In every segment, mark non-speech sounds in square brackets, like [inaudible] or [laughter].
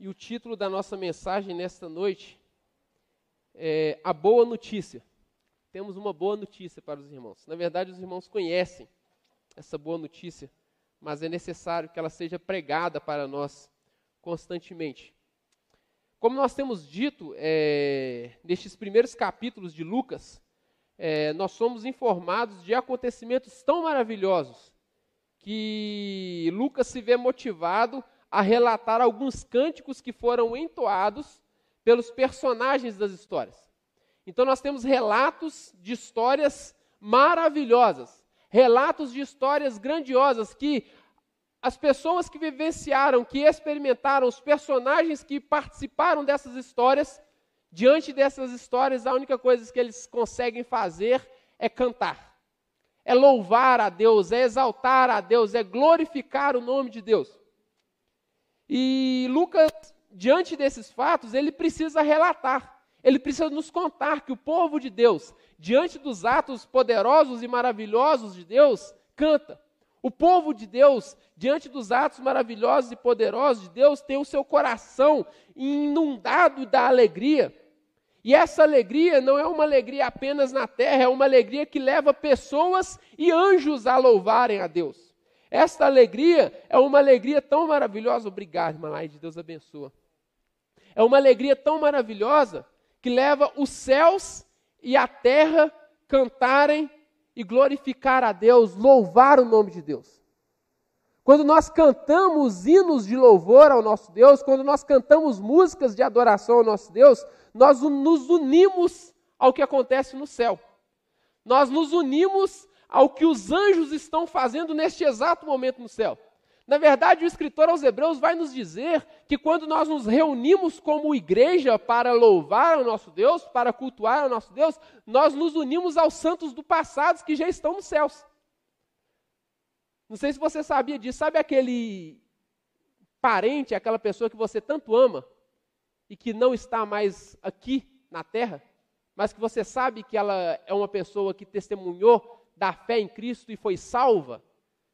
e o título da nossa mensagem nesta noite é A Boa Notícia. Temos uma boa notícia para os irmãos. Na verdade, os irmãos conhecem essa boa notícia, mas é necessário que ela seja pregada para nós constantemente. Como nós temos dito é, nestes primeiros capítulos de Lucas, é, nós somos informados de acontecimentos tão maravilhosos que Lucas se vê motivado a relatar alguns cânticos que foram entoados pelos personagens das histórias. Então nós temos relatos de histórias maravilhosas, relatos de histórias grandiosas que as pessoas que vivenciaram, que experimentaram, os personagens que participaram dessas histórias, diante dessas histórias, a única coisa que eles conseguem fazer é cantar, é louvar a Deus, é exaltar a Deus, é glorificar o nome de Deus. E Lucas, diante desses fatos, ele precisa relatar, ele precisa nos contar que o povo de Deus, diante dos atos poderosos e maravilhosos de Deus, canta. O povo de Deus, diante dos atos maravilhosos e poderosos de Deus, tem o seu coração inundado da alegria. E essa alegria não é uma alegria apenas na terra, é uma alegria que leva pessoas e anjos a louvarem a Deus. Esta alegria é uma alegria tão maravilhosa. Obrigado, irmã Laide, Deus abençoa. É uma alegria tão maravilhosa que leva os céus e a terra cantarem e glorificar a Deus, louvar o nome de Deus. Quando nós cantamos hinos de louvor ao nosso Deus, quando nós cantamos músicas de adoração ao nosso Deus, nós nos unimos ao que acontece no céu. Nós nos unimos ao que os anjos estão fazendo neste exato momento no céu. Na verdade, o escritor aos Hebreus vai nos dizer que quando nós nos reunimos como igreja para louvar o nosso Deus, para cultuar o nosso Deus, nós nos unimos aos santos do passado que já estão nos céus. Não sei se você sabia disso. Sabe aquele parente, aquela pessoa que você tanto ama e que não está mais aqui na terra, mas que você sabe que ela é uma pessoa que testemunhou da fé em Cristo e foi salva?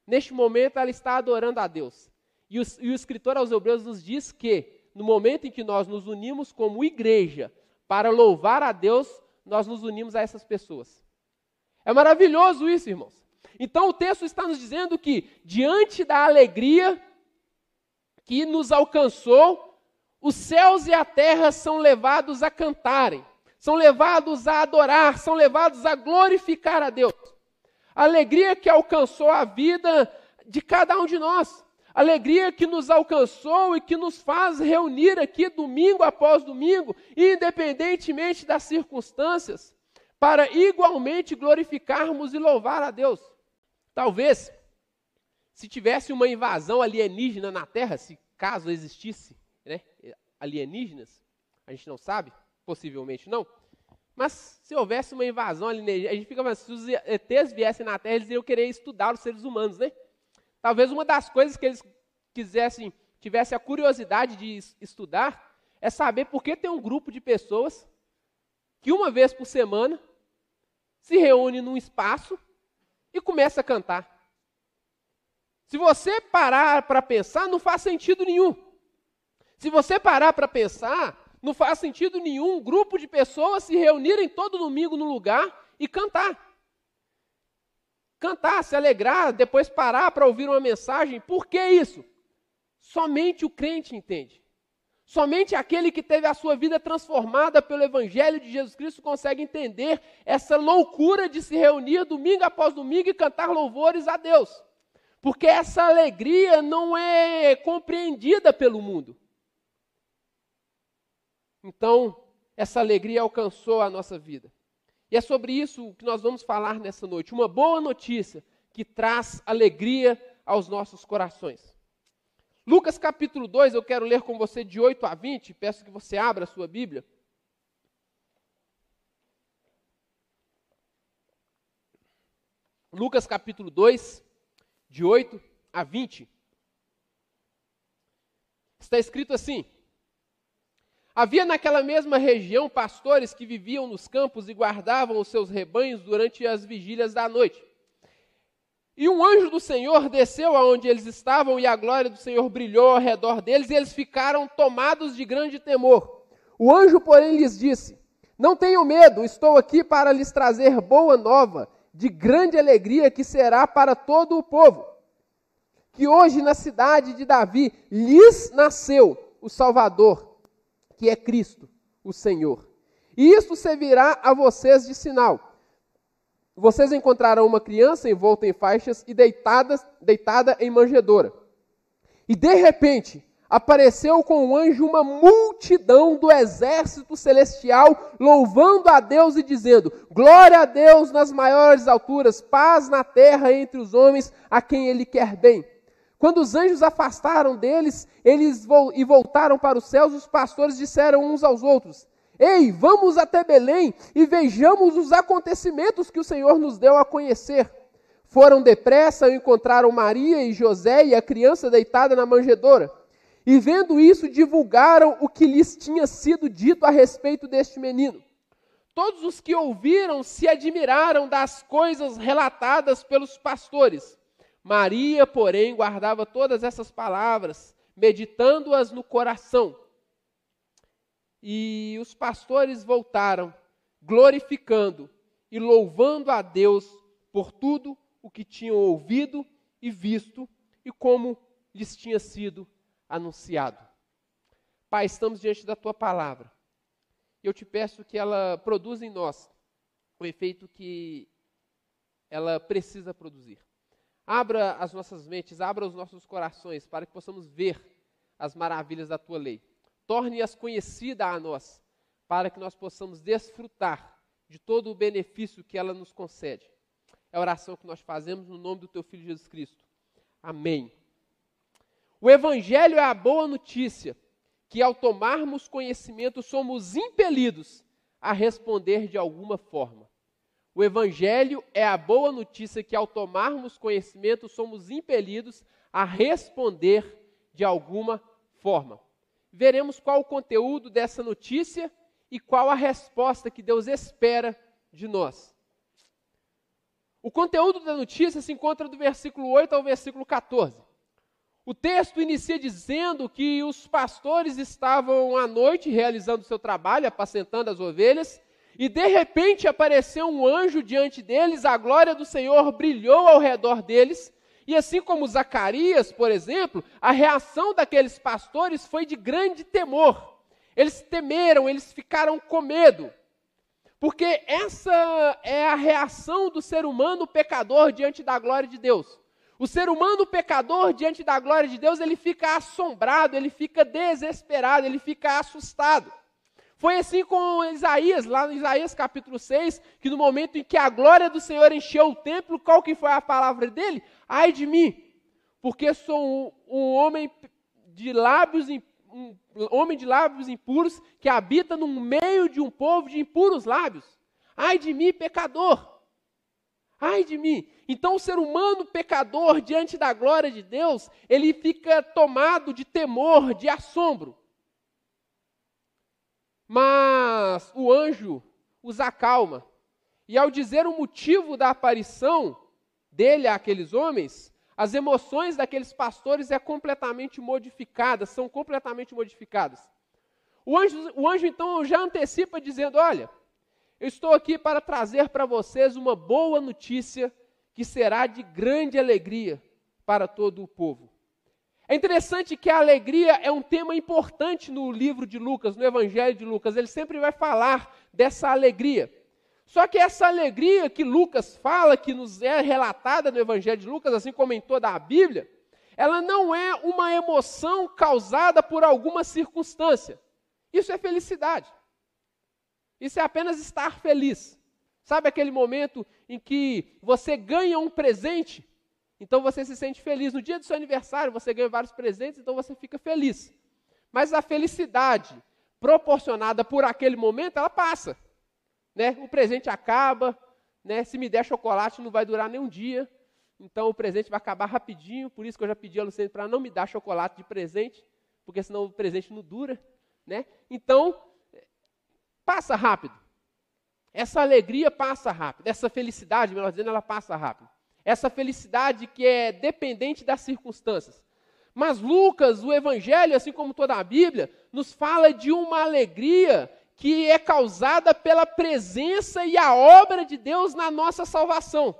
Neste momento, ela está adorando a Deus. E o, e o escritor aos Hebreus nos diz que, no momento em que nós nos unimos como igreja para louvar a Deus, nós nos unimos a essas pessoas. É maravilhoso isso, irmãos. Então o texto está nos dizendo que, diante da alegria que nos alcançou, os céus e a terra são levados a cantarem, são levados a adorar, são levados a glorificar a Deus alegria que alcançou a vida de cada um de nós, alegria que nos alcançou e que nos faz reunir aqui domingo após domingo, independentemente das circunstâncias, para igualmente glorificarmos e louvar a Deus. Talvez, se tivesse uma invasão alienígena na Terra, se caso existisse né, alienígenas, a gente não sabe, possivelmente não, mas se houvesse uma invasão alienígena, a gente fica pensando, se os ETs viessem na Terra, eles iriam querer estudar os seres humanos, né? Talvez uma das coisas que eles quisessem, tivesse a curiosidade de estudar, é saber por que tem um grupo de pessoas que uma vez por semana se reúne num espaço e começa a cantar. Se você parar para pensar, não faz sentido nenhum. Se você parar para pensar, não faz sentido nenhum um grupo de pessoas se reunirem todo domingo no lugar e cantar. Cantar, se alegrar, depois parar para ouvir uma mensagem. Por que isso? Somente o crente entende. Somente aquele que teve a sua vida transformada pelo Evangelho de Jesus Cristo consegue entender essa loucura de se reunir domingo após domingo e cantar louvores a Deus. Porque essa alegria não é compreendida pelo mundo. Então, essa alegria alcançou a nossa vida. E é sobre isso que nós vamos falar nessa noite. Uma boa notícia que traz alegria aos nossos corações. Lucas capítulo 2, eu quero ler com você de 8 a 20. Peço que você abra a sua Bíblia. Lucas capítulo 2, de 8 a 20. Está escrito assim: Havia naquela mesma região pastores que viviam nos campos e guardavam os seus rebanhos durante as vigílias da noite. E um anjo do Senhor desceu aonde eles estavam, e a glória do Senhor brilhou ao redor deles, e eles ficaram tomados de grande temor. O anjo, porém, lhes disse: Não tenham medo, estou aqui para lhes trazer boa nova, de grande alegria que será para todo o povo. Que hoje na cidade de Davi lhes nasceu o Salvador, que é Cristo, o Senhor. E isso servirá a vocês de sinal vocês encontrarão uma criança envolta em faixas e deitada, deitada em manjedoura. E de repente, apareceu com o anjo uma multidão do exército celestial, louvando a Deus e dizendo: Glória a Deus nas maiores alturas, paz na terra entre os homens a quem Ele quer bem. Quando os anjos afastaram deles, eles e voltaram para os céus, os pastores disseram uns aos outros: Ei, vamos até Belém e vejamos os acontecimentos que o Senhor nos deu a conhecer. Foram depressa e encontraram Maria e José e a criança deitada na manjedoura. E vendo isso, divulgaram o que lhes tinha sido dito a respeito deste menino. Todos os que ouviram se admiraram das coisas relatadas pelos pastores. Maria, porém, guardava todas essas palavras, meditando-as no coração. E os pastores voltaram, glorificando e louvando a Deus por tudo o que tinham ouvido e visto e como lhes tinha sido anunciado. Pai, estamos diante da tua palavra. Eu te peço que ela produza em nós o efeito que ela precisa produzir. Abra as nossas mentes, abra os nossos corações para que possamos ver as maravilhas da tua lei torne-as conhecida a nós, para que nós possamos desfrutar de todo o benefício que ela nos concede. É a oração que nós fazemos no nome do teu filho Jesus Cristo. Amém. O evangelho é a boa notícia que ao tomarmos conhecimento somos impelidos a responder de alguma forma. O evangelho é a boa notícia que ao tomarmos conhecimento somos impelidos a responder de alguma forma veremos qual o conteúdo dessa notícia e qual a resposta que Deus espera de nós. O conteúdo da notícia se encontra do versículo 8 ao versículo 14. O texto inicia dizendo que os pastores estavam à noite realizando seu trabalho, apacentando as ovelhas, e de repente apareceu um anjo diante deles, a glória do Senhor brilhou ao redor deles, e assim como Zacarias, por exemplo, a reação daqueles pastores foi de grande temor. Eles temeram, eles ficaram com medo. Porque essa é a reação do ser humano pecador diante da glória de Deus. O ser humano pecador diante da glória de Deus, ele fica assombrado, ele fica desesperado, ele fica assustado. Foi assim com Isaías, lá no Isaías capítulo 6, que no momento em que a glória do Senhor encheu o templo, qual que foi a palavra dele? Ai de mim, porque sou um, um homem de lábios um homem de lábios impuros que habita no meio de um povo de impuros lábios. Ai de mim, pecador. Ai de mim. Então o ser humano pecador diante da glória de Deus, ele fica tomado de temor, de assombro. Mas o anjo os acalma. E ao dizer o motivo da aparição dele àqueles homens, as emoções daqueles pastores é completamente modificadas, são completamente modificadas. O anjo, o anjo então já antecipa dizendo: Olha, eu estou aqui para trazer para vocês uma boa notícia que será de grande alegria para todo o povo. É interessante que a alegria é um tema importante no livro de Lucas, no Evangelho de Lucas. Ele sempre vai falar dessa alegria. Só que essa alegria que Lucas fala, que nos é relatada no Evangelho de Lucas, assim como em toda a Bíblia, ela não é uma emoção causada por alguma circunstância. Isso é felicidade. Isso é apenas estar feliz. Sabe aquele momento em que você ganha um presente então você se sente feliz. No dia do seu aniversário, você ganha vários presentes, então você fica feliz. Mas a felicidade proporcionada por aquele momento, ela passa. Né? O presente acaba, né? se me der chocolate, não vai durar nem um dia. Então o presente vai acabar rapidinho. Por isso que eu já pedi a Luciene para não me dar chocolate de presente, porque senão o presente não dura. Né? Então, passa rápido. Essa alegria passa rápido. Essa felicidade, melhor dizendo, ela passa rápido. Essa felicidade que é dependente das circunstâncias. Mas Lucas, o Evangelho, assim como toda a Bíblia, nos fala de uma alegria que é causada pela presença e a obra de Deus na nossa salvação.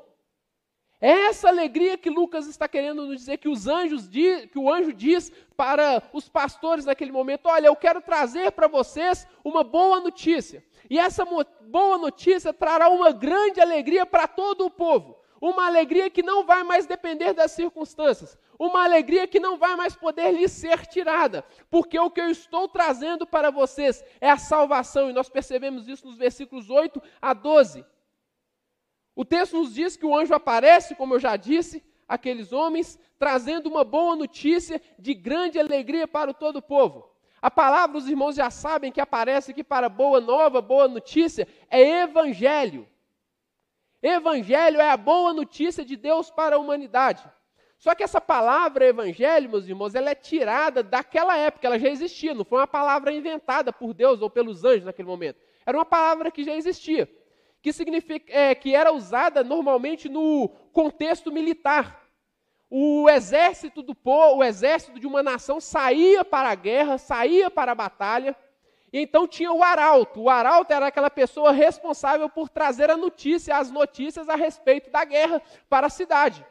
É essa alegria que Lucas está querendo nos dizer que os anjos que o anjo diz para os pastores naquele momento: "Olha, eu quero trazer para vocês uma boa notícia. E essa boa notícia trará uma grande alegria para todo o povo. Uma alegria que não vai mais depender das circunstâncias. Uma alegria que não vai mais poder lhe ser tirada. Porque o que eu estou trazendo para vocês é a salvação. E nós percebemos isso nos versículos 8 a 12. O texto nos diz que o anjo aparece, como eu já disse, aqueles homens, trazendo uma boa notícia de grande alegria para o todo o povo. A palavra, os irmãos já sabem que aparece aqui para boa nova, boa notícia, é evangelho. Evangelho é a boa notícia de Deus para a humanidade. Só que essa palavra evangelho, meus irmãos, ela é tirada daquela época, ela já existia, não foi uma palavra inventada por Deus ou pelos anjos naquele momento. Era uma palavra que já existia, que, significa, é, que era usada normalmente no contexto militar. O exército do povo, o exército de uma nação saía para a guerra, saía para a batalha, então tinha o arauto. O arauto era aquela pessoa responsável por trazer a notícia, as notícias a respeito da guerra para a cidade.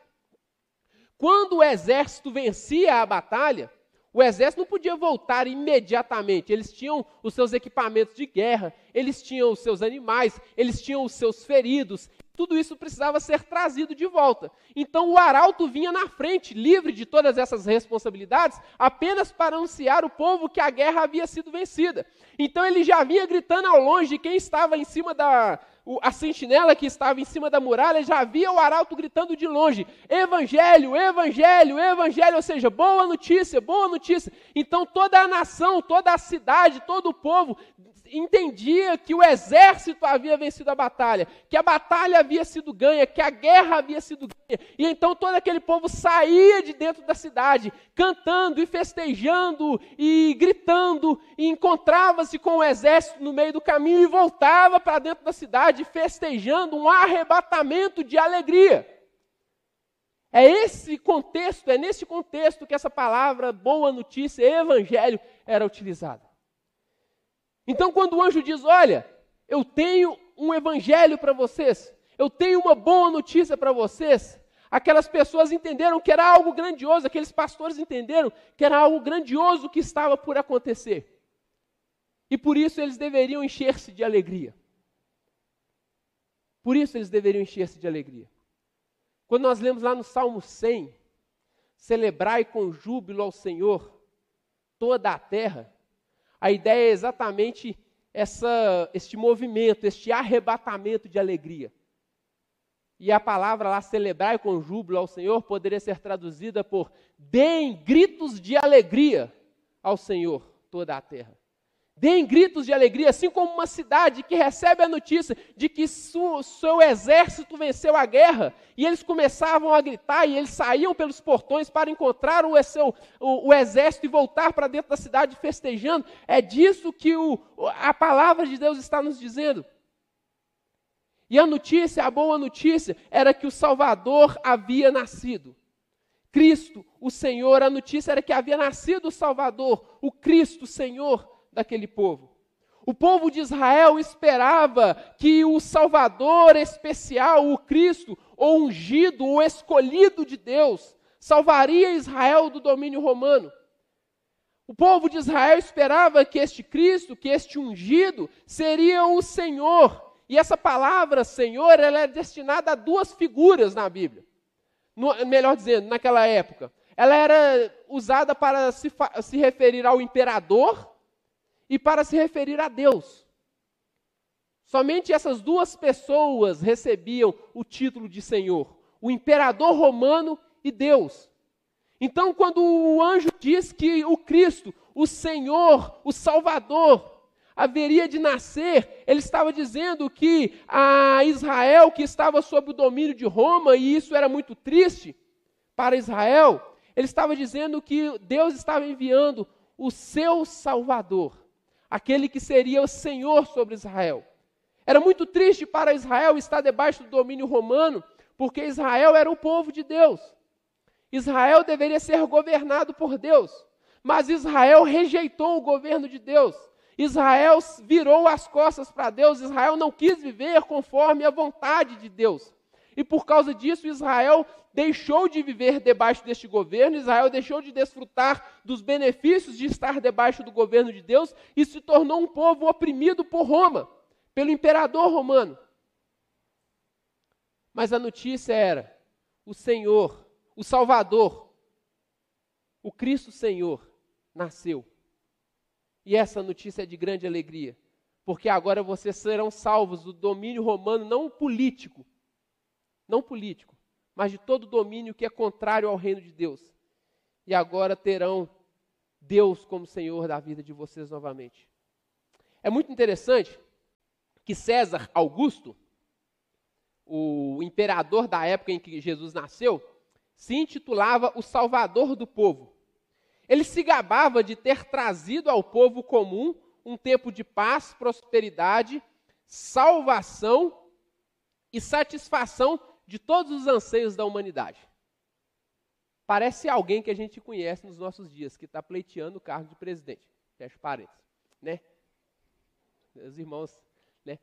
Quando o exército vencia a batalha, o exército não podia voltar imediatamente. Eles tinham os seus equipamentos de guerra, eles tinham os seus animais, eles tinham os seus feridos, tudo isso precisava ser trazido de volta. Então o arauto vinha na frente, livre de todas essas responsabilidades, apenas para anunciar o povo que a guerra havia sido vencida. Então ele já vinha gritando ao longe, quem estava em cima da. A sentinela que estava em cima da muralha já via o arauto gritando de longe: Evangelho, Evangelho, Evangelho, ou seja, boa notícia, boa notícia. Então toda a nação, toda a cidade, todo o povo entendia que o exército havia vencido a batalha, que a batalha havia sido ganha, que a guerra havia sido ganha. E então todo aquele povo saía de dentro da cidade, cantando e festejando e gritando, e encontrava-se com o exército no meio do caminho e voltava para dentro da cidade festejando um arrebatamento de alegria. É esse contexto, é nesse contexto que essa palavra boa notícia, evangelho, era utilizada. Então, quando o anjo diz: Olha, eu tenho um evangelho para vocês, eu tenho uma boa notícia para vocês, aquelas pessoas entenderam que era algo grandioso, aqueles pastores entenderam que era algo grandioso que estava por acontecer. E por isso eles deveriam encher-se de alegria. Por isso eles deveriam encher-se de alegria. Quando nós lemos lá no Salmo 100, celebrai com júbilo ao Senhor toda a terra, a ideia é exatamente essa, este movimento, este arrebatamento de alegria. E a palavra lá, celebrar com júbilo ao Senhor, poderia ser traduzida por deem gritos de alegria ao Senhor, toda a terra. Deem gritos de alegria, assim como uma cidade que recebe a notícia de que su, seu exército venceu a guerra, e eles começavam a gritar, e eles saíam pelos portões para encontrar o, seu, o, o exército e voltar para dentro da cidade festejando. É disso que o, a palavra de Deus está nos dizendo. E a notícia, a boa notícia, era que o Salvador havia nascido. Cristo, o Senhor, a notícia era que havia nascido o Salvador, o Cristo, o Senhor daquele povo. O povo de Israel esperava que o Salvador especial, o Cristo, o ungido, o escolhido de Deus, salvaria Israel do domínio romano. O povo de Israel esperava que este Cristo, que este ungido, seria o Senhor. E essa palavra Senhor, ela é destinada a duas figuras na Bíblia. No, melhor dizendo, naquela época. Ela era usada para se, se referir ao imperador e para se referir a Deus. Somente essas duas pessoas recebiam o título de Senhor: o imperador romano e Deus. Então, quando o anjo diz que o Cristo, o Senhor, o Salvador, haveria de nascer, ele estava dizendo que a Israel, que estava sob o domínio de Roma, e isso era muito triste para Israel, ele estava dizendo que Deus estava enviando o seu Salvador aquele que seria o Senhor sobre Israel. Era muito triste para Israel estar debaixo do domínio romano, porque Israel era o povo de Deus. Israel deveria ser governado por Deus, mas Israel rejeitou o governo de Deus. Israel virou as costas para Deus, Israel não quis viver conforme a vontade de Deus. E por causa disso, Israel deixou de viver debaixo deste governo, Israel deixou de desfrutar dos benefícios de estar debaixo do governo de Deus e se tornou um povo oprimido por Roma, pelo imperador romano. Mas a notícia era: o Senhor, o Salvador, o Cristo Senhor, nasceu. E essa notícia é de grande alegria, porque agora vocês serão salvos do domínio romano, não político, não político, mas de todo domínio que é contrário ao reino de Deus. E agora terão Deus como Senhor da vida de vocês novamente. É muito interessante que César Augusto, o imperador da época em que Jesus nasceu, se intitulava o Salvador do povo. Ele se gabava de ter trazido ao povo comum um tempo de paz, prosperidade, salvação e satisfação de todos os anseios da humanidade. Parece alguém que a gente conhece nos nossos dias, que está pleiteando o cargo de presidente. Fecha parênteses. Né? Meus irmãos, né?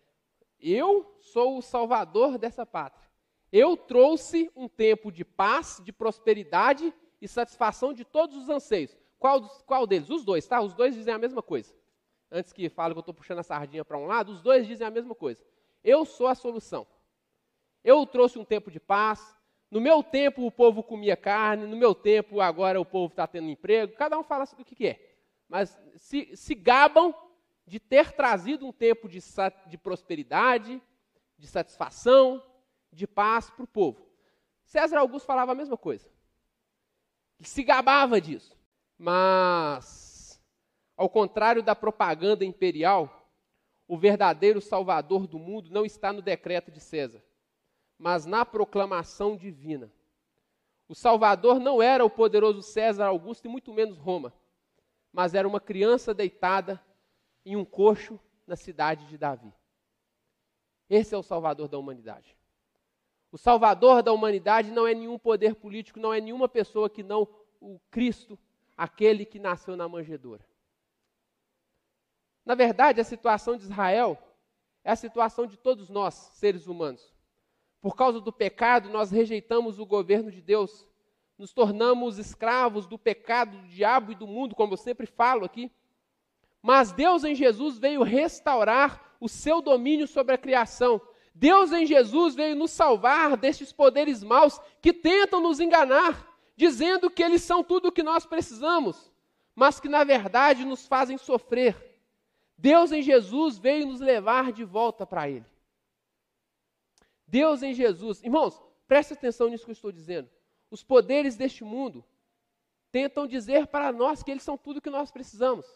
eu sou o salvador dessa pátria. Eu trouxe um tempo de paz, de prosperidade e satisfação de todos os anseios. Qual, qual deles? Os dois, tá? Os dois dizem a mesma coisa. Antes que fale que eu estou puxando a sardinha para um lado, os dois dizem a mesma coisa. Eu sou a solução. Eu trouxe um tempo de paz. No meu tempo o povo comia carne, no meu tempo agora o povo está tendo emprego. Cada um fala do que, é. Mas se, se gabam de ter trazido um tempo de, de prosperidade, de satisfação, de paz para o povo. César Augusto falava a mesma coisa se gabava disso. Mas, ao contrário da propaganda imperial, o verdadeiro salvador do mundo não está no decreto de César, mas na proclamação divina. O Salvador não era o poderoso César Augusto e muito menos Roma, mas era uma criança deitada em um coxo na cidade de Davi. Esse é o Salvador da humanidade. O salvador da humanidade não é nenhum poder político, não é nenhuma pessoa que não o Cristo, aquele que nasceu na manjedoura. Na verdade, a situação de Israel é a situação de todos nós, seres humanos. Por causa do pecado, nós rejeitamos o governo de Deus, nos tornamos escravos do pecado, do diabo e do mundo, como eu sempre falo aqui. Mas Deus em Jesus veio restaurar o seu domínio sobre a criação Deus em Jesus veio nos salvar destes poderes maus que tentam nos enganar, dizendo que eles são tudo o que nós precisamos, mas que na verdade nos fazem sofrer. Deus em Jesus veio nos levar de volta para Ele. Deus em Jesus, irmãos, preste atenção nisso que eu estou dizendo. Os poderes deste mundo tentam dizer para nós que eles são tudo o que nós precisamos.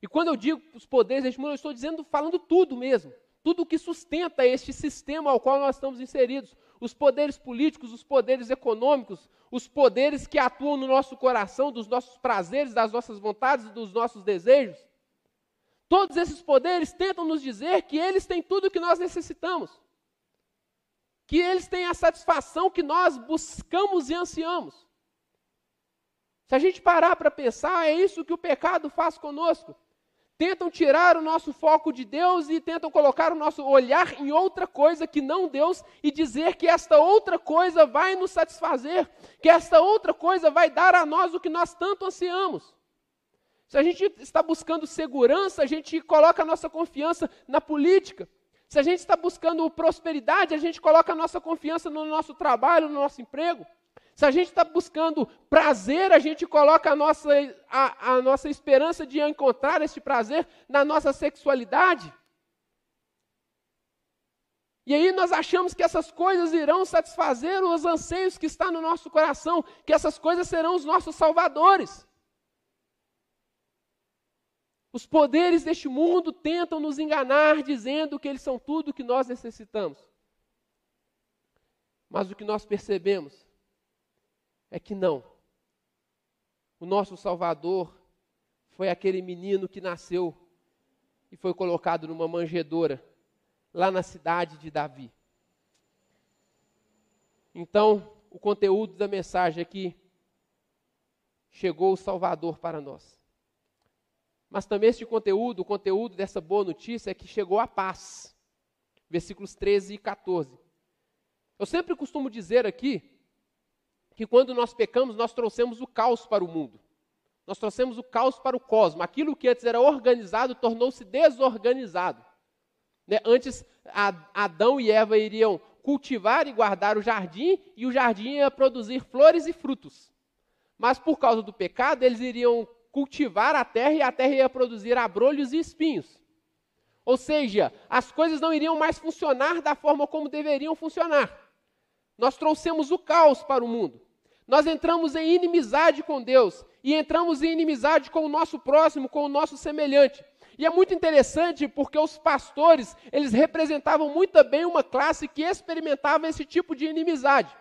E quando eu digo os poderes deste mundo, eu estou dizendo, falando tudo mesmo tudo o que sustenta este sistema ao qual nós estamos inseridos. Os poderes políticos, os poderes econômicos, os poderes que atuam no nosso coração, dos nossos prazeres, das nossas vontades, dos nossos desejos. Todos esses poderes tentam nos dizer que eles têm tudo o que nós necessitamos. Que eles têm a satisfação que nós buscamos e ansiamos. Se a gente parar para pensar, é isso que o pecado faz conosco tentam tirar o nosso foco de Deus e tentam colocar o nosso olhar em outra coisa que não Deus e dizer que esta outra coisa vai nos satisfazer, que esta outra coisa vai dar a nós o que nós tanto ansiamos. Se a gente está buscando segurança, a gente coloca a nossa confiança na política. Se a gente está buscando prosperidade, a gente coloca a nossa confiança no nosso trabalho, no nosso emprego. Se a gente está buscando prazer, a gente coloca a nossa, a, a nossa esperança de encontrar este prazer na nossa sexualidade. E aí nós achamos que essas coisas irão satisfazer os anseios que está no nosso coração, que essas coisas serão os nossos salvadores. Os poderes deste mundo tentam nos enganar, dizendo que eles são tudo o que nós necessitamos. Mas o que nós percebemos é que não. O nosso Salvador foi aquele menino que nasceu e foi colocado numa manjedoura lá na cidade de Davi. Então, o conteúdo da mensagem é que chegou o Salvador para nós. Mas também este conteúdo, o conteúdo dessa boa notícia é que chegou a paz. Versículos 13 e 14. Eu sempre costumo dizer aqui que quando nós pecamos, nós trouxemos o caos para o mundo. Nós trouxemos o caos para o cosmos. Aquilo que antes era organizado tornou-se desorganizado. Né? Antes, Adão e Eva iriam cultivar e guardar o jardim, e o jardim ia produzir flores e frutos. Mas por causa do pecado, eles iriam cultivar a terra e a terra ia produzir abrolhos e espinhos. Ou seja, as coisas não iriam mais funcionar da forma como deveriam funcionar. Nós trouxemos o caos para o mundo. Nós entramos em inimizade com Deus e entramos em inimizade com o nosso próximo, com o nosso semelhante. E é muito interessante porque os pastores, eles representavam muito bem uma classe que experimentava esse tipo de inimizade.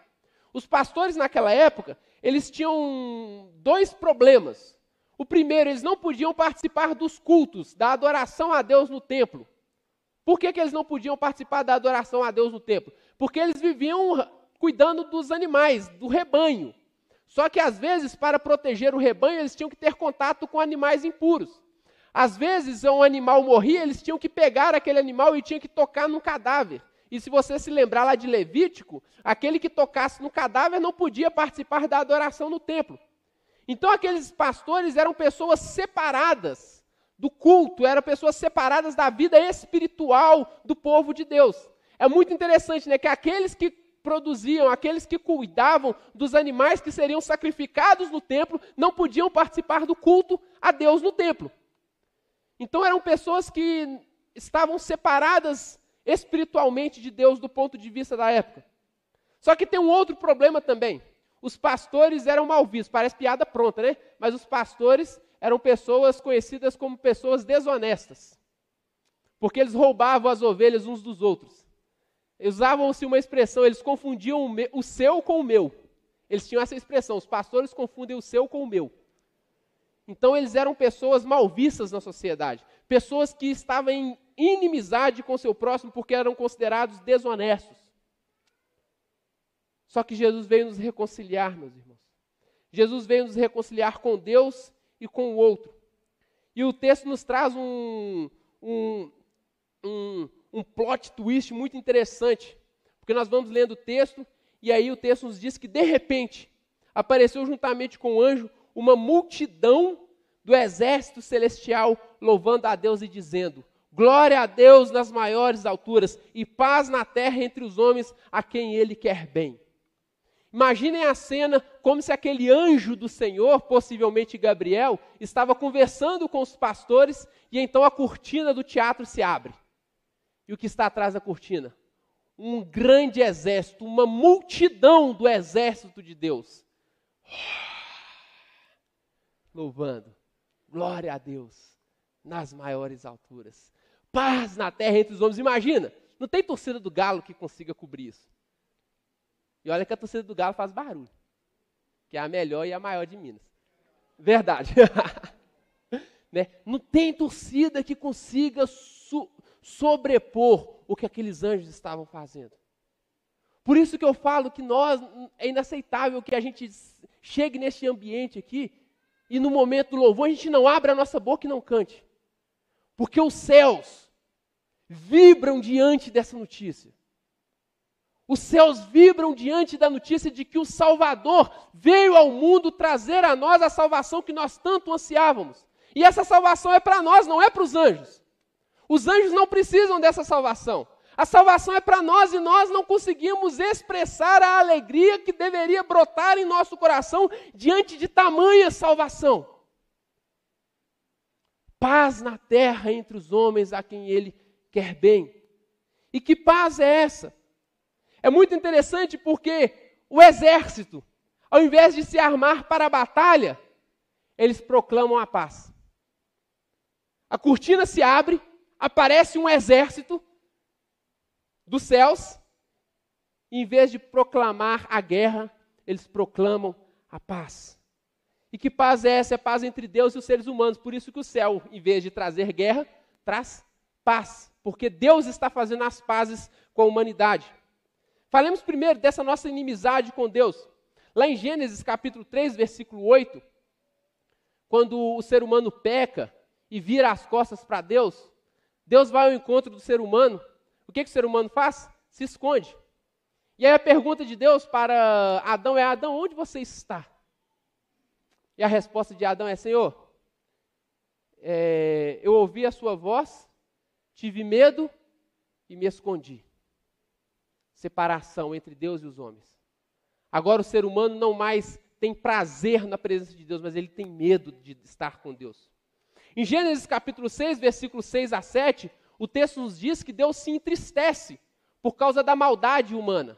Os pastores naquela época, eles tinham dois problemas. O primeiro, eles não podiam participar dos cultos, da adoração a Deus no templo. Por que, que eles não podiam participar da adoração a Deus no templo? Porque eles viviam cuidando dos animais, do rebanho. Só que às vezes, para proteger o rebanho, eles tinham que ter contato com animais impuros. Às vezes, um animal morria, eles tinham que pegar aquele animal e tinham que tocar no cadáver. E se você se lembrar lá de Levítico, aquele que tocasse no cadáver não podia participar da adoração no templo. Então, aqueles pastores eram pessoas separadas do culto, eram pessoas separadas da vida espiritual do povo de Deus. É muito interessante, né, que aqueles que produziam, aqueles que cuidavam dos animais que seriam sacrificados no templo, não podiam participar do culto a Deus no templo. Então eram pessoas que estavam separadas espiritualmente de Deus do ponto de vista da época. Só que tem um outro problema também. Os pastores eram mal vistos, parece piada pronta, né? Mas os pastores eram pessoas conhecidas como pessoas desonestas. Porque eles roubavam as ovelhas uns dos outros. Usavam-se uma expressão, eles confundiam o, me, o seu com o meu. Eles tinham essa expressão, os pastores confundem o seu com o meu. Então eles eram pessoas mal vistas na sociedade, pessoas que estavam em inimizade com seu próximo porque eram considerados desonestos. Só que Jesus veio nos reconciliar, meus irmãos. Jesus veio nos reconciliar com Deus e com o outro. E o texto nos traz um, um, um, um plot twist muito interessante, porque nós vamos lendo o texto e aí o texto nos diz que de repente apareceu juntamente com o anjo uma multidão do exército celestial louvando a Deus e dizendo: Glória a Deus nas maiores alturas e paz na terra entre os homens a quem ele quer bem. Imaginem a cena como se aquele anjo do Senhor, possivelmente Gabriel, estava conversando com os pastores e então a cortina do teatro se abre. E o que está atrás da cortina? Um grande exército, uma multidão do exército de Deus. [sighs] Louvando. Glória a Deus nas maiores alturas. Paz na terra entre os homens. Imagina, não tem torcida do Galo que consiga cobrir isso. E olha que a torcida do Galo faz barulho. Que é a melhor e a maior de Minas. Verdade. [laughs] né? Não tem torcida que consiga sobrepor o que aqueles anjos estavam fazendo. Por isso que eu falo que nós é inaceitável que a gente chegue neste ambiente aqui e no momento do louvor a gente não abra a nossa boca e não cante. Porque os céus vibram diante dessa notícia. Os céus vibram diante da notícia de que o Salvador veio ao mundo trazer a nós a salvação que nós tanto ansiávamos. E essa salvação é para nós, não é para os anjos. Os anjos não precisam dessa salvação. A salvação é para nós e nós não conseguimos expressar a alegria que deveria brotar em nosso coração diante de tamanha salvação. Paz na terra entre os homens a quem ele quer bem. E que paz é essa? É muito interessante porque o exército, ao invés de se armar para a batalha, eles proclamam a paz. A cortina se abre aparece um exército dos céus, e em vez de proclamar a guerra, eles proclamam a paz. E que paz é essa? É paz entre Deus e os seres humanos. Por isso que o céu, em vez de trazer guerra, traz paz. Porque Deus está fazendo as pazes com a humanidade. Falemos primeiro dessa nossa inimizade com Deus. Lá em Gênesis capítulo 3, versículo 8, quando o ser humano peca e vira as costas para Deus, Deus vai ao encontro do ser humano. O que, que o ser humano faz? Se esconde. E aí a pergunta de Deus para Adão é: Adão, onde você está? E a resposta de Adão é: Senhor, é, eu ouvi a sua voz, tive medo e me escondi. Separação entre Deus e os homens. Agora o ser humano não mais tem prazer na presença de Deus, mas ele tem medo de estar com Deus. Em Gênesis capítulo 6, versículos 6 a 7, o texto nos diz que Deus se entristece por causa da maldade humana.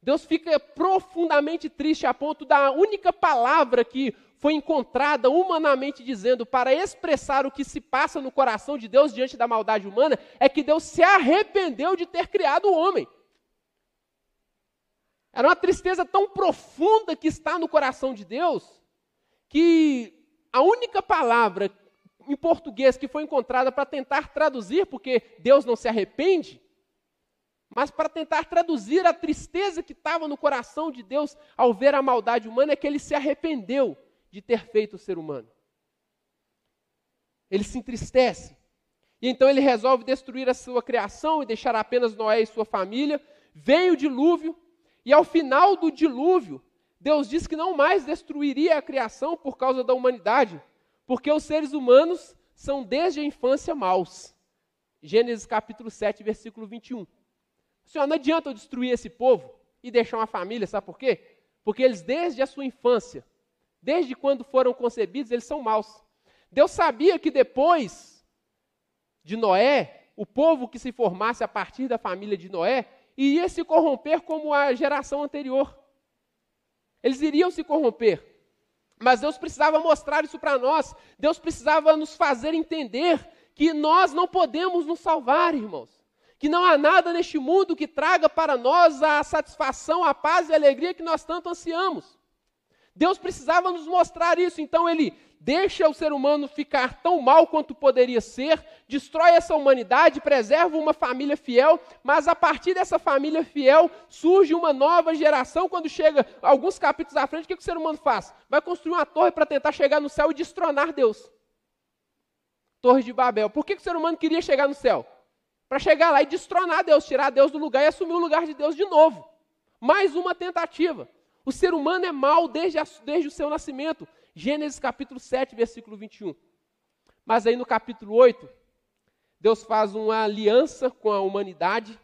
Deus fica profundamente triste a ponto da única palavra que foi encontrada humanamente dizendo para expressar o que se passa no coração de Deus diante da maldade humana é que Deus se arrependeu de ter criado o homem. Era uma tristeza tão profunda que está no coração de Deus que a única palavra em português que foi encontrada para tentar traduzir, porque Deus não se arrepende, mas para tentar traduzir a tristeza que estava no coração de Deus ao ver a maldade humana, é que ele se arrependeu de ter feito o ser humano. Ele se entristece. E então ele resolve destruir a sua criação e deixar apenas Noé e sua família. Vem o dilúvio, e ao final do dilúvio, Deus diz que não mais destruiria a criação por causa da humanidade, porque os seres humanos são desde a infância maus. Gênesis capítulo 7, versículo 21. Senhor, não adianta eu destruir esse povo e deixar uma família, sabe por quê? Porque eles desde a sua infância, desde quando foram concebidos, eles são maus. Deus sabia que depois de Noé, o povo que se formasse a partir da família de Noé iria se corromper como a geração anterior. Eles iriam se corromper. Mas Deus precisava mostrar isso para nós. Deus precisava nos fazer entender que nós não podemos nos salvar, irmãos. Que não há nada neste mundo que traga para nós a satisfação, a paz e a alegria que nós tanto ansiamos. Deus precisava nos mostrar isso, então ele deixa o ser humano ficar tão mal quanto poderia ser, destrói essa humanidade, preserva uma família fiel, mas a partir dessa família fiel surge uma nova geração. Quando chega alguns capítulos à frente, o que, o ser humano faz? Vai construir uma torre para tentar chegar no céu e destronar Deus. Torre de Babel. Por que, o ser humano queria chegar no céu? Para chegar lá e destronar Deus, tirar Deus do lugar e assumir o lugar de Deus de novo. Mais uma tentativa. O ser humano é mau desde, a, desde o seu nascimento. Gênesis capítulo 7, versículo 21. Mas aí no capítulo 8, Deus faz uma aliança com a humanidade,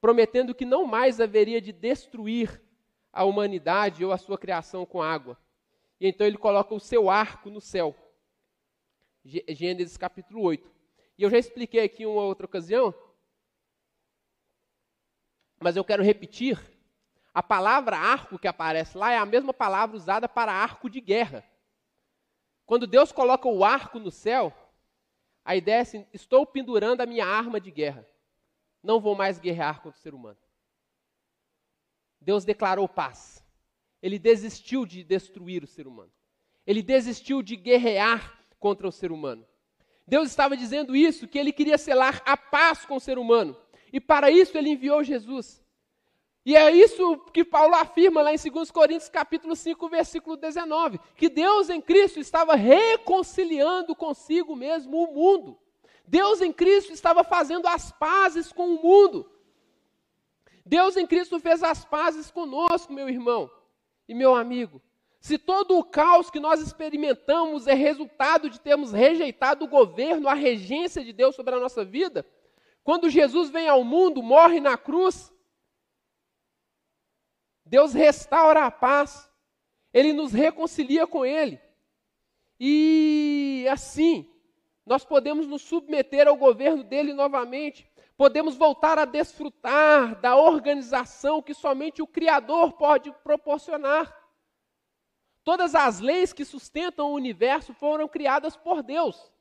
prometendo que não mais haveria de destruir a humanidade ou a sua criação com água. E então ele coloca o seu arco no céu. Gênesis capítulo 8. E eu já expliquei aqui em uma outra ocasião, mas eu quero repetir a palavra arco que aparece lá é a mesma palavra usada para arco de guerra. Quando Deus coloca o arco no céu, a ideia é assim: estou pendurando a minha arma de guerra. Não vou mais guerrear contra o ser humano. Deus declarou paz. Ele desistiu de destruir o ser humano. Ele desistiu de guerrear contra o ser humano. Deus estava dizendo isso, que ele queria selar a paz com o ser humano. E para isso ele enviou Jesus. E é isso que Paulo afirma lá em 2 Coríntios capítulo 5, versículo 19, que Deus em Cristo estava reconciliando consigo mesmo o mundo. Deus em Cristo estava fazendo as pazes com o mundo. Deus em Cristo fez as pazes conosco, meu irmão e meu amigo. Se todo o caos que nós experimentamos é resultado de termos rejeitado o governo, a regência de Deus sobre a nossa vida, quando Jesus vem ao mundo, morre na cruz, Deus restaura a paz, Ele nos reconcilia com Ele. E assim, nós podemos nos submeter ao governo dele novamente, podemos voltar a desfrutar da organização que somente o Criador pode proporcionar. Todas as leis que sustentam o universo foram criadas por Deus.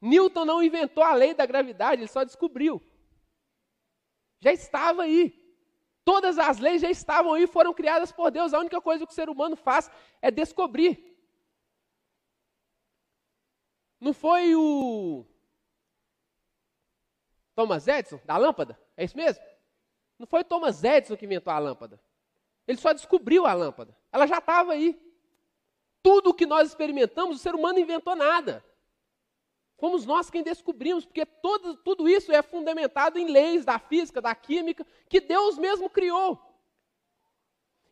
Newton não inventou a lei da gravidade, ele só descobriu. Já estava aí. Todas as leis já estavam aí, foram criadas por Deus. A única coisa que o ser humano faz é descobrir. Não foi o Thomas Edison, da lâmpada? É isso mesmo? Não foi Thomas Edison que inventou a lâmpada. Ele só descobriu a lâmpada. Ela já estava aí. Tudo o que nós experimentamos, o ser humano inventou nada. Fomos nós quem descobrimos, porque todo, tudo isso é fundamentado em leis da física, da química, que Deus mesmo criou.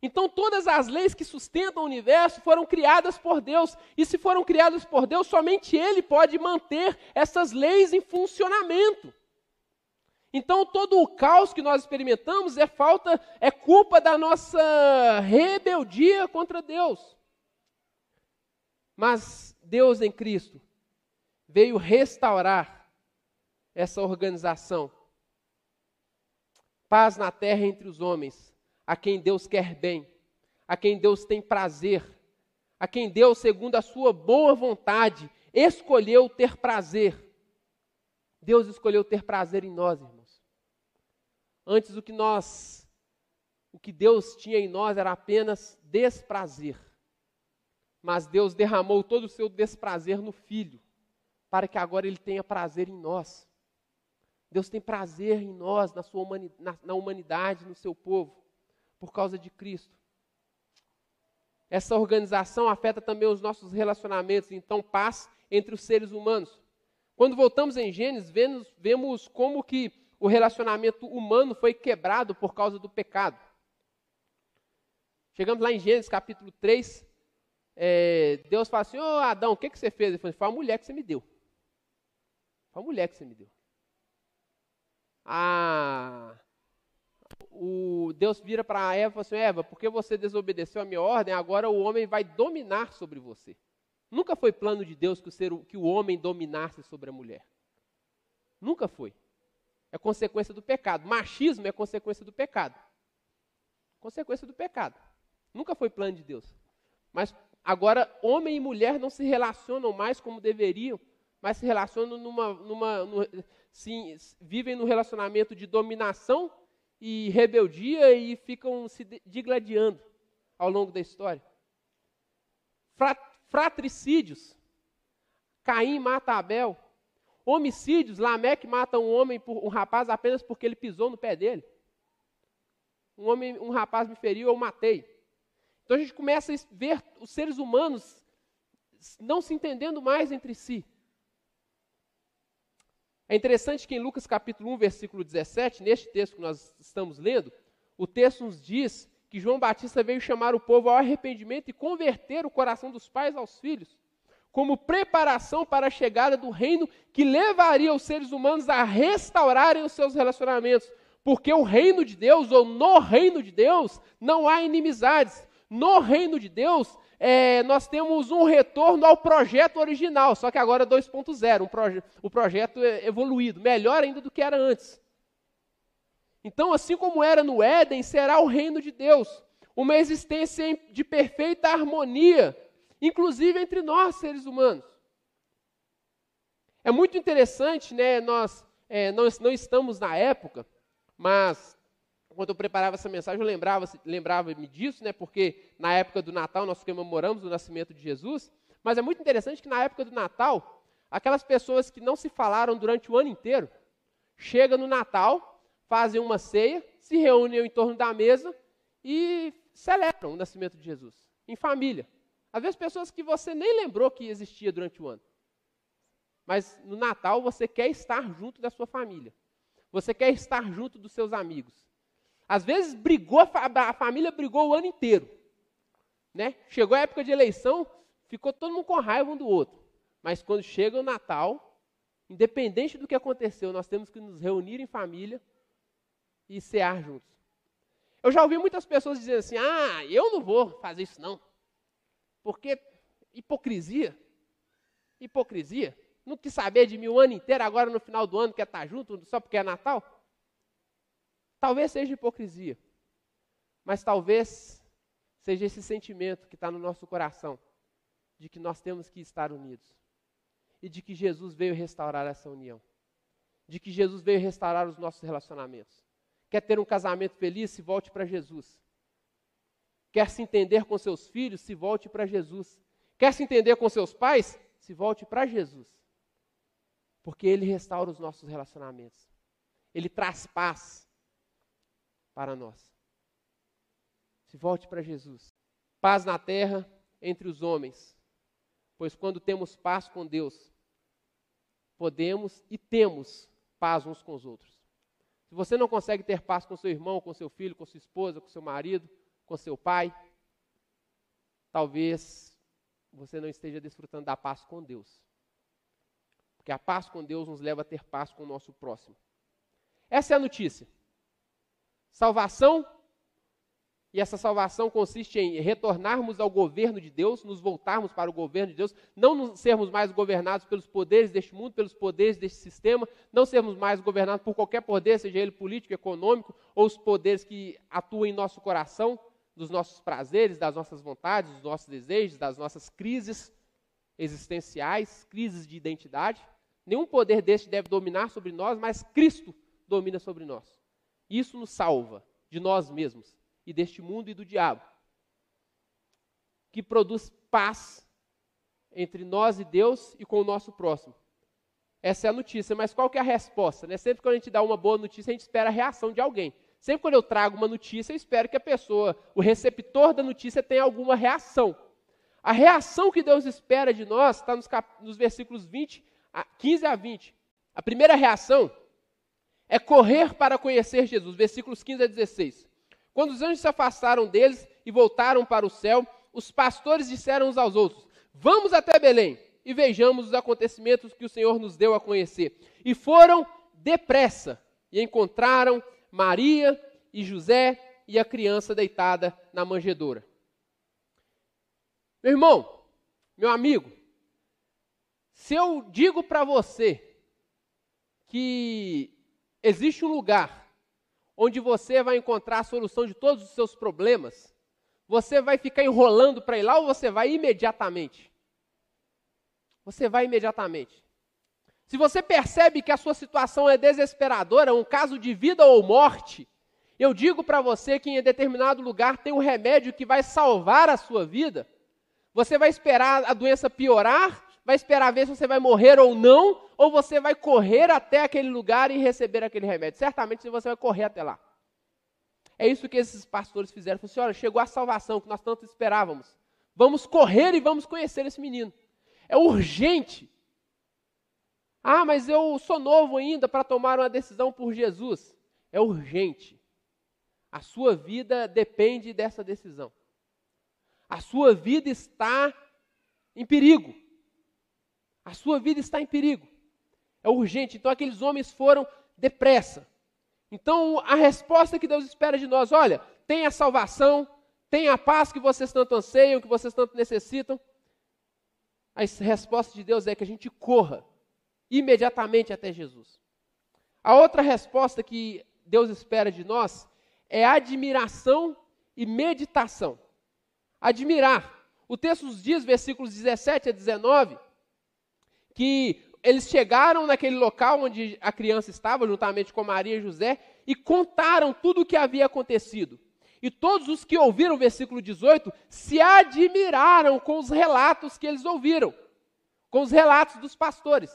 Então, todas as leis que sustentam o universo foram criadas por Deus. E se foram criadas por Deus, somente Ele pode manter essas leis em funcionamento. Então, todo o caos que nós experimentamos é falta, é culpa da nossa rebeldia contra Deus. Mas Deus em Cristo veio restaurar essa organização. Paz na terra entre os homens a quem Deus quer bem, a quem Deus tem prazer, a quem Deus, segundo a sua boa vontade, escolheu ter prazer. Deus escolheu ter prazer em nós, irmãos. Antes o que nós, o que Deus tinha em nós era apenas desprazer. Mas Deus derramou todo o seu desprazer no Filho, para que agora ele tenha prazer em nós. Deus tem prazer em nós, na, sua na, na humanidade, no seu povo por causa de Cristo. Essa organização afeta também os nossos relacionamentos, então paz entre os seres humanos. Quando voltamos em Gênesis, vemos, vemos como que o relacionamento humano foi quebrado por causa do pecado. Chegamos lá em Gênesis capítulo 3, é, Deus fala assim, ô oh, Adão, o que, que você fez? Ele falou, foi a mulher que você me deu. Foi a mulher que você me deu. Ah, o Deus vira para Eva e fala assim: Eva, porque você desobedeceu a minha ordem, agora o homem vai dominar sobre você. Nunca foi plano de Deus que o, ser, que o homem dominasse sobre a mulher. Nunca foi. É consequência do pecado. Machismo é consequência do pecado. Consequência do pecado. Nunca foi plano de Deus. Mas agora, homem e mulher não se relacionam mais como deveriam, mas se relacionam numa. numa, sim, vivem no relacionamento de dominação e rebeldia e ficam se digladiando ao longo da história. Fratricídios. Caim mata Abel. Homicídios. Lameque mata um homem, um rapaz apenas porque ele pisou no pé dele. Um homem, um rapaz me feriu, eu matei. Então a gente começa a ver os seres humanos não se entendendo mais entre si. É interessante que em Lucas capítulo 1, versículo 17, neste texto que nós estamos lendo, o texto nos diz que João Batista veio chamar o povo ao arrependimento e converter o coração dos pais aos filhos, como preparação para a chegada do reino que levaria os seres humanos a restaurarem os seus relacionamentos. Porque o reino de Deus, ou no reino de Deus, não há inimizades. No reino de Deus, é, nós temos um retorno ao projeto original, só que agora 2.0, um proje o projeto é evoluído, melhor ainda do que era antes. Então, assim como era no Éden, será o reino de Deus, uma existência de perfeita harmonia, inclusive entre nós, seres humanos. É muito interessante, né? Nós, é, nós não estamos na época, mas quando eu preparava essa mensagem, eu lembrava, lembrava-me disso, né? Porque na época do Natal nós comemoramos o nascimento de Jesus. Mas é muito interessante que na época do Natal, aquelas pessoas que não se falaram durante o ano inteiro, chegam no Natal, fazem uma ceia, se reúnem em torno da mesa e celebram o nascimento de Jesus, em família. Às vezes pessoas que você nem lembrou que existia durante o ano. Mas no Natal você quer estar junto da sua família. Você quer estar junto dos seus amigos. Às vezes brigou, a família brigou o ano inteiro. Né? Chegou a época de eleição, ficou todo mundo com raiva um do outro. Mas quando chega o Natal, independente do que aconteceu, nós temos que nos reunir em família e cear juntos. Eu já ouvi muitas pessoas dizendo assim: ah, eu não vou fazer isso não. Porque hipocrisia. Hipocrisia. Não quis saber de mim o ano inteiro, agora no final do ano quer estar junto só porque é Natal? Talvez seja hipocrisia, mas talvez seja esse sentimento que está no nosso coração de que nós temos que estar unidos e de que Jesus veio restaurar essa união, de que Jesus veio restaurar os nossos relacionamentos. Quer ter um casamento feliz? Se volte para Jesus. Quer se entender com seus filhos? Se volte para Jesus. Quer se entender com seus pais? Se volte para Jesus. Porque Ele restaura os nossos relacionamentos. Ele traz paz para nós. Se volte para Jesus. Paz na terra entre os homens. Pois quando temos paz com Deus, podemos e temos paz uns com os outros. Se você não consegue ter paz com seu irmão, com seu filho, com sua esposa, com seu marido, com seu pai, talvez você não esteja desfrutando da paz com Deus. Porque a paz com Deus nos leva a ter paz com o nosso próximo. Essa é a notícia. Salvação, e essa salvação consiste em retornarmos ao governo de Deus, nos voltarmos para o governo de Deus, não sermos mais governados pelos poderes deste mundo, pelos poderes deste sistema, não sermos mais governados por qualquer poder, seja ele político, econômico, ou os poderes que atuam em nosso coração, dos nossos prazeres, das nossas vontades, dos nossos desejos, das nossas crises existenciais, crises de identidade. Nenhum poder deste deve dominar sobre nós, mas Cristo domina sobre nós. Isso nos salva de nós mesmos e deste mundo e do diabo, que produz paz entre nós e Deus e com o nosso próximo. Essa é a notícia, mas qual que é a resposta? Né? Sempre quando a gente dá uma boa notícia, a gente espera a reação de alguém. Sempre quando eu trago uma notícia, eu espero que a pessoa, o receptor da notícia, tenha alguma reação. A reação que Deus espera de nós está nos, nos versículos 20 a, 15 a 20. A primeira reação é correr para conhecer Jesus, versículos 15 a 16. Quando os anjos se afastaram deles e voltaram para o céu, os pastores disseram uns aos outros: Vamos até Belém e vejamos os acontecimentos que o Senhor nos deu a conhecer. E foram depressa e encontraram Maria e José e a criança deitada na manjedoura. Meu irmão, meu amigo, se eu digo para você que existe um lugar onde você vai encontrar a solução de todos os seus problemas, você vai ficar enrolando para ir lá ou você vai imediatamente? Você vai imediatamente. Se você percebe que a sua situação é desesperadora, um caso de vida ou morte, eu digo para você que em determinado lugar tem um remédio que vai salvar a sua vida. Você vai esperar a doença piorar vai esperar ver se você vai morrer ou não, ou você vai correr até aquele lugar e receber aquele remédio. Certamente você vai correr até lá. É isso que esses pastores fizeram. Falaram assim, olha, chegou a salvação que nós tanto esperávamos. Vamos correr e vamos conhecer esse menino. É urgente. Ah, mas eu sou novo ainda para tomar uma decisão por Jesus. É urgente. A sua vida depende dessa decisão. A sua vida está em perigo. A sua vida está em perigo. É urgente. Então aqueles homens foram depressa. Então a resposta que Deus espera de nós, olha, tem a salvação, tem a paz que vocês tanto anseiam, que vocês tanto necessitam. A resposta de Deus é que a gente corra imediatamente até Jesus. A outra resposta que Deus espera de nós é admiração e meditação. Admirar. O texto nos diz, versículos 17 a 19, que eles chegaram naquele local onde a criança estava, juntamente com Maria e José, e contaram tudo o que havia acontecido. E todos os que ouviram o versículo 18 se admiraram com os relatos que eles ouviram, com os relatos dos pastores.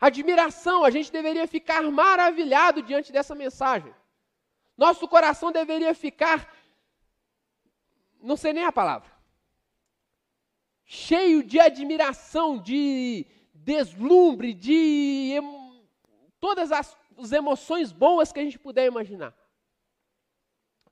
Admiração, a gente deveria ficar maravilhado diante dessa mensagem. Nosso coração deveria ficar, não sei nem a palavra, cheio de admiração, de deslumbre, de em, todas as, as emoções boas que a gente puder imaginar.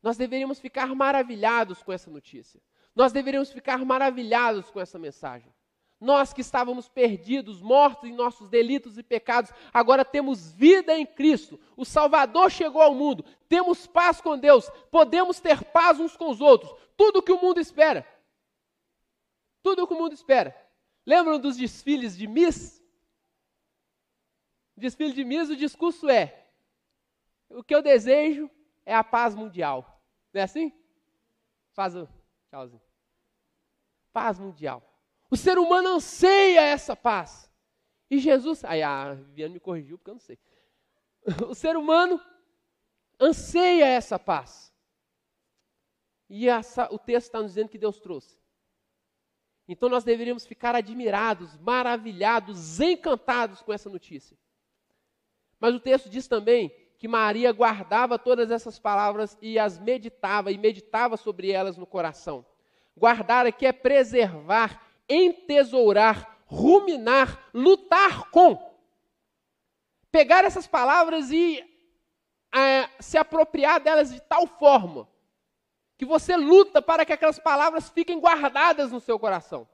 Nós deveríamos ficar maravilhados com essa notícia. Nós deveríamos ficar maravilhados com essa mensagem. Nós que estávamos perdidos, mortos em nossos delitos e pecados, agora temos vida em Cristo. O Salvador chegou ao mundo. Temos paz com Deus. Podemos ter paz uns com os outros. Tudo o que o mundo espera. Tudo o que o mundo espera. Lembram dos desfiles de Miss? Desfile de Miss, o discurso é: o que eu desejo é a paz mundial. Não é assim? Faz o tchauzinho. Paz mundial. O ser humano anseia essa paz. E Jesus, aí a Viviane me corrigiu porque eu não sei. [laughs] O ser humano anseia essa paz. E essa, o texto está nos dizendo que Deus trouxe. Então nós deveríamos ficar admirados, maravilhados, encantados com essa notícia. Mas o texto diz também que Maria guardava todas essas palavras e as meditava, e meditava sobre elas no coração. Guardar aqui é preservar, entesourar, ruminar, lutar com. Pegar essas palavras e é, se apropriar delas de tal forma que você luta para que aquelas palavras fiquem guardadas no seu coração.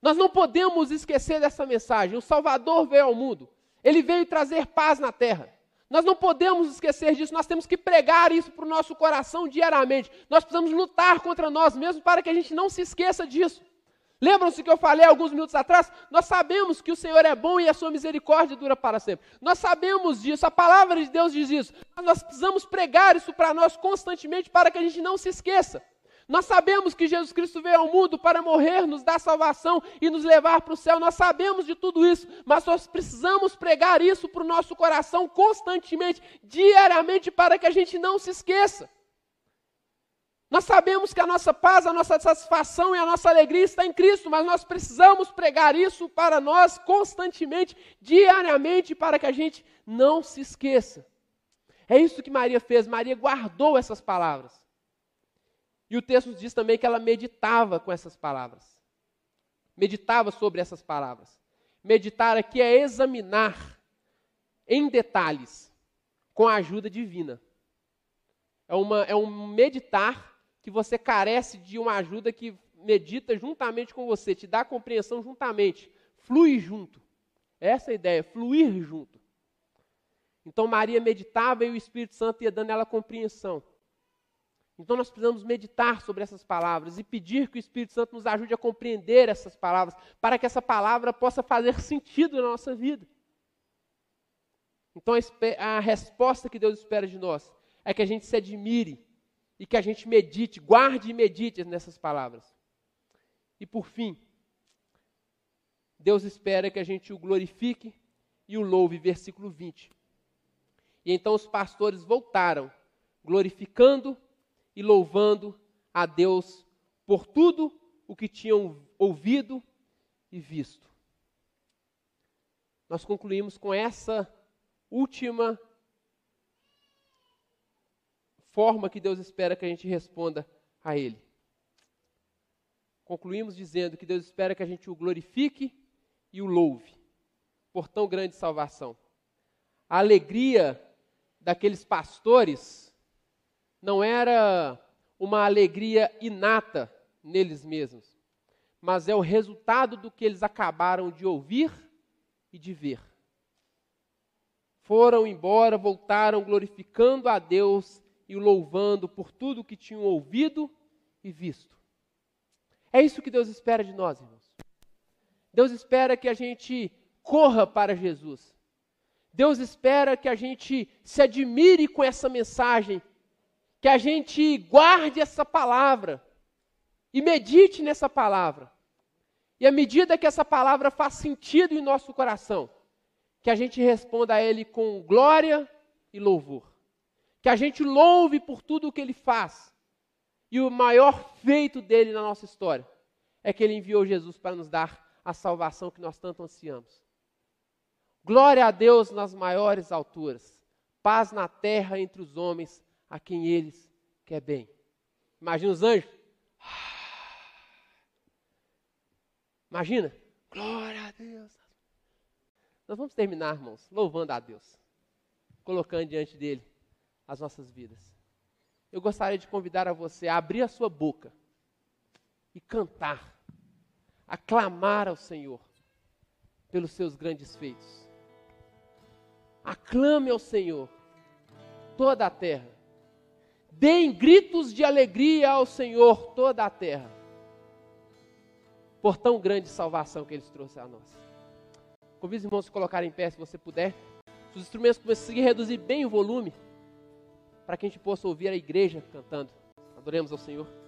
Nós não podemos esquecer dessa mensagem. O Salvador veio ao mundo. Ele veio trazer paz na terra. Nós não podemos esquecer disso, nós temos que pregar isso para o nosso coração diariamente. Nós precisamos lutar contra nós mesmos para que a gente não se esqueça disso. Lembram-se que eu falei alguns minutos atrás? Nós sabemos que o Senhor é bom e a sua misericórdia dura para sempre. Nós sabemos disso, a palavra de Deus diz isso. Nós precisamos pregar isso para nós constantemente para que a gente não se esqueça. Nós sabemos que Jesus Cristo veio ao mundo para morrer, nos dar salvação e nos levar para o céu. Nós sabemos de tudo isso, mas nós precisamos pregar isso para o nosso coração constantemente, diariamente, para que a gente não se esqueça. Nós sabemos que a nossa paz, a nossa satisfação e a nossa alegria está em Cristo, mas nós precisamos pregar isso para nós constantemente, diariamente, para que a gente não se esqueça. É isso que Maria fez. Maria guardou essas palavras. E o texto diz também que ela meditava com essas palavras. Meditava sobre essas palavras. Meditar aqui é examinar em detalhes, com a ajuda divina. É, uma, é um meditar que você carece de uma ajuda que medita juntamente com você, te dá compreensão juntamente, flui junto. Essa é a ideia, fluir junto. Então Maria meditava e o Espírito Santo ia dando ela compreensão. Então nós precisamos meditar sobre essas palavras e pedir que o Espírito Santo nos ajude a compreender essas palavras, para que essa palavra possa fazer sentido na nossa vida. Então a, resposta que Deus espera de nós é que a gente se admire e que a gente medite, guarde e medite nessas palavras. E por fim, Deus espera que a gente o glorifique e o louve, versículo 20. E então os pastores voltaram, glorificando e louvando a Deus por tudo o que tinham ouvido e visto. Nós concluímos com essa última forma que Deus espera que a gente responda a Ele. Concluímos dizendo que Deus espera que a gente o glorifique e o louve por tão grande salvação. A alegria daqueles pastores não era uma alegria inata neles mesmos, mas é o resultado do que eles acabaram de ouvir e de ver. Foram embora, voltaram glorificando a Deus e o louvando por tudo que tinham ouvido e visto. É isso que Deus espera de nós, irmãos. Deus espera que a gente corra para Jesus. Deus espera que a gente se admire com essa mensagem que a gente guarde essa palavra e medite nessa palavra. E à medida que essa palavra faz sentido em nosso coração, que a gente responda a Ele com glória e louvor. Que a gente louve por tudo o que Ele faz. E o maior feito dele na nossa história é que Ele enviou Jesus para nos dar a salvação que nós tanto ansiamos. Glória a Deus nas maiores alturas, paz na terra entre os homens a quem eles quer bem. Imagina os anjos. Imagina. Glória a Deus. Nós vamos terminar, irmãos, louvando a Deus, colocando diante dele as nossas vidas. Eu gostaria de convidar a você a abrir a sua boca e cantar, aclamar ao Senhor pelos seus grandes feitos. Aclame ao Senhor toda a terra Deem gritos de alegria ao Senhor toda a terra, por tão grande salvação que Ele trouxe a nós. Convido os irmãos a se colocarem em pé, se você puder. Se os instrumentos a reduzir bem o volume, para que a gente possa ouvir a igreja cantando. Adoremos ao Senhor.